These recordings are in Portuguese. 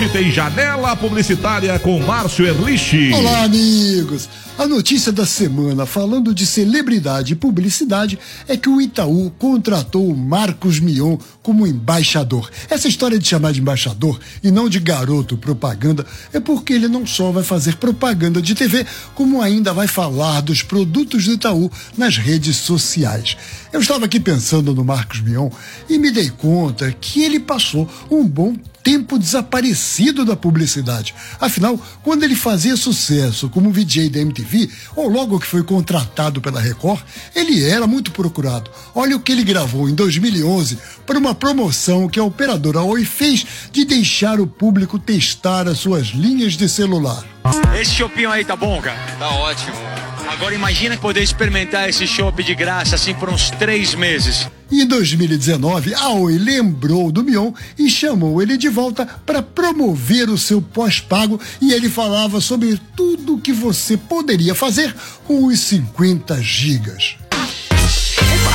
Hoje tem janela publicitária com Márcio Erlich. Olá, amigos. A notícia da semana falando de celebridade e publicidade é que o Itaú contratou o Marcos Mion como embaixador. Essa história de chamar de embaixador e não de garoto propaganda é porque ele não só vai fazer propaganda de TV, como ainda vai falar dos produtos do Itaú nas redes sociais. Eu estava aqui pensando no Marcos Mion e me dei conta que ele passou um bom tempo desaparecido da publicidade. Afinal, quando ele fazia sucesso como VJ da MTV, ou logo que foi contratado pela Record, ele era muito procurado. Olha o que ele gravou em 2011 para uma promoção que a operadora Oi fez de deixar o público testar as suas linhas de celular. Esse chopinho aí tá bom, cara? Tá ótimo. Agora imagina poder experimentar esse chopp de graça assim por uns três meses. Em 2019, a Oi lembrou do Mion e chamou ele de volta para promover o seu pós-pago e ele falava sobre tudo que você poderia fazer com os 50 gigas.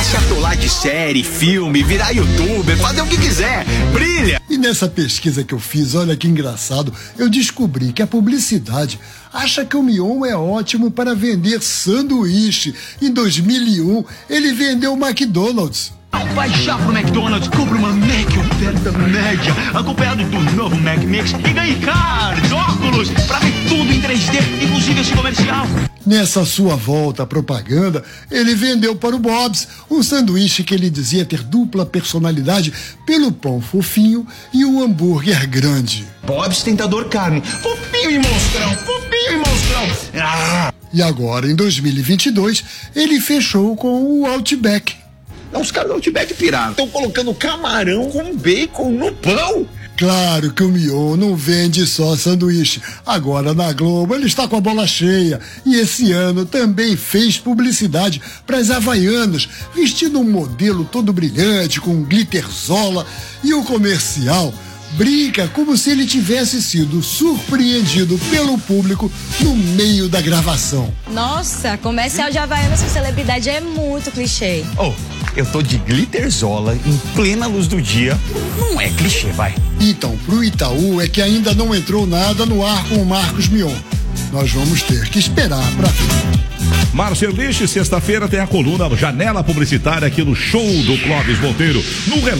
É se atolar de série, filme, virar youtuber, fazer o que quiser. Brilha! E nessa pesquisa que eu fiz, olha que engraçado, eu descobri que a publicidade acha que o Mion é ótimo para vender sanduíche. Em 2001, ele vendeu o McDonald's. Vai já pro McDonald's, compra uma Mac oferta média, acompanhado do novo Mac Mix e ganhe cards, óculos, pra ver tudo em 3D, inclusive esse comercial. Nessa sua volta à propaganda, ele vendeu para o Bob's um sanduíche que ele dizia ter dupla personalidade pelo pão fofinho e o hambúrguer grande. Bob's Tentador Carne, fofinho e monstrão, fofinho e monstrão. Ah! E agora, em 2022, ele fechou com o Outback. Os caras do Outback piraram. Estão colocando camarão com bacon no pão. Claro que o Mion não vende só sanduíche. Agora na Globo ele está com a bola cheia. E esse ano também fez publicidade para as Havaianas, vestindo um modelo todo brilhante, com glitterzola. E o comercial brinca como se ele tivesse sido surpreendido pelo público no meio da gravação. Nossa, comercial de Havaianas com celebridade é muito clichê. Oh, eu tô de glitterzola em plena luz do dia. Não é clichê, vai. Então, pro Itaú é que ainda não entrou nada no ar com o Marcos Mion. Nós vamos ter que esperar para ver. Márcio Erlich, sexta-feira tem a coluna Janela Publicitária aqui no show do Clóvis Monteiro. No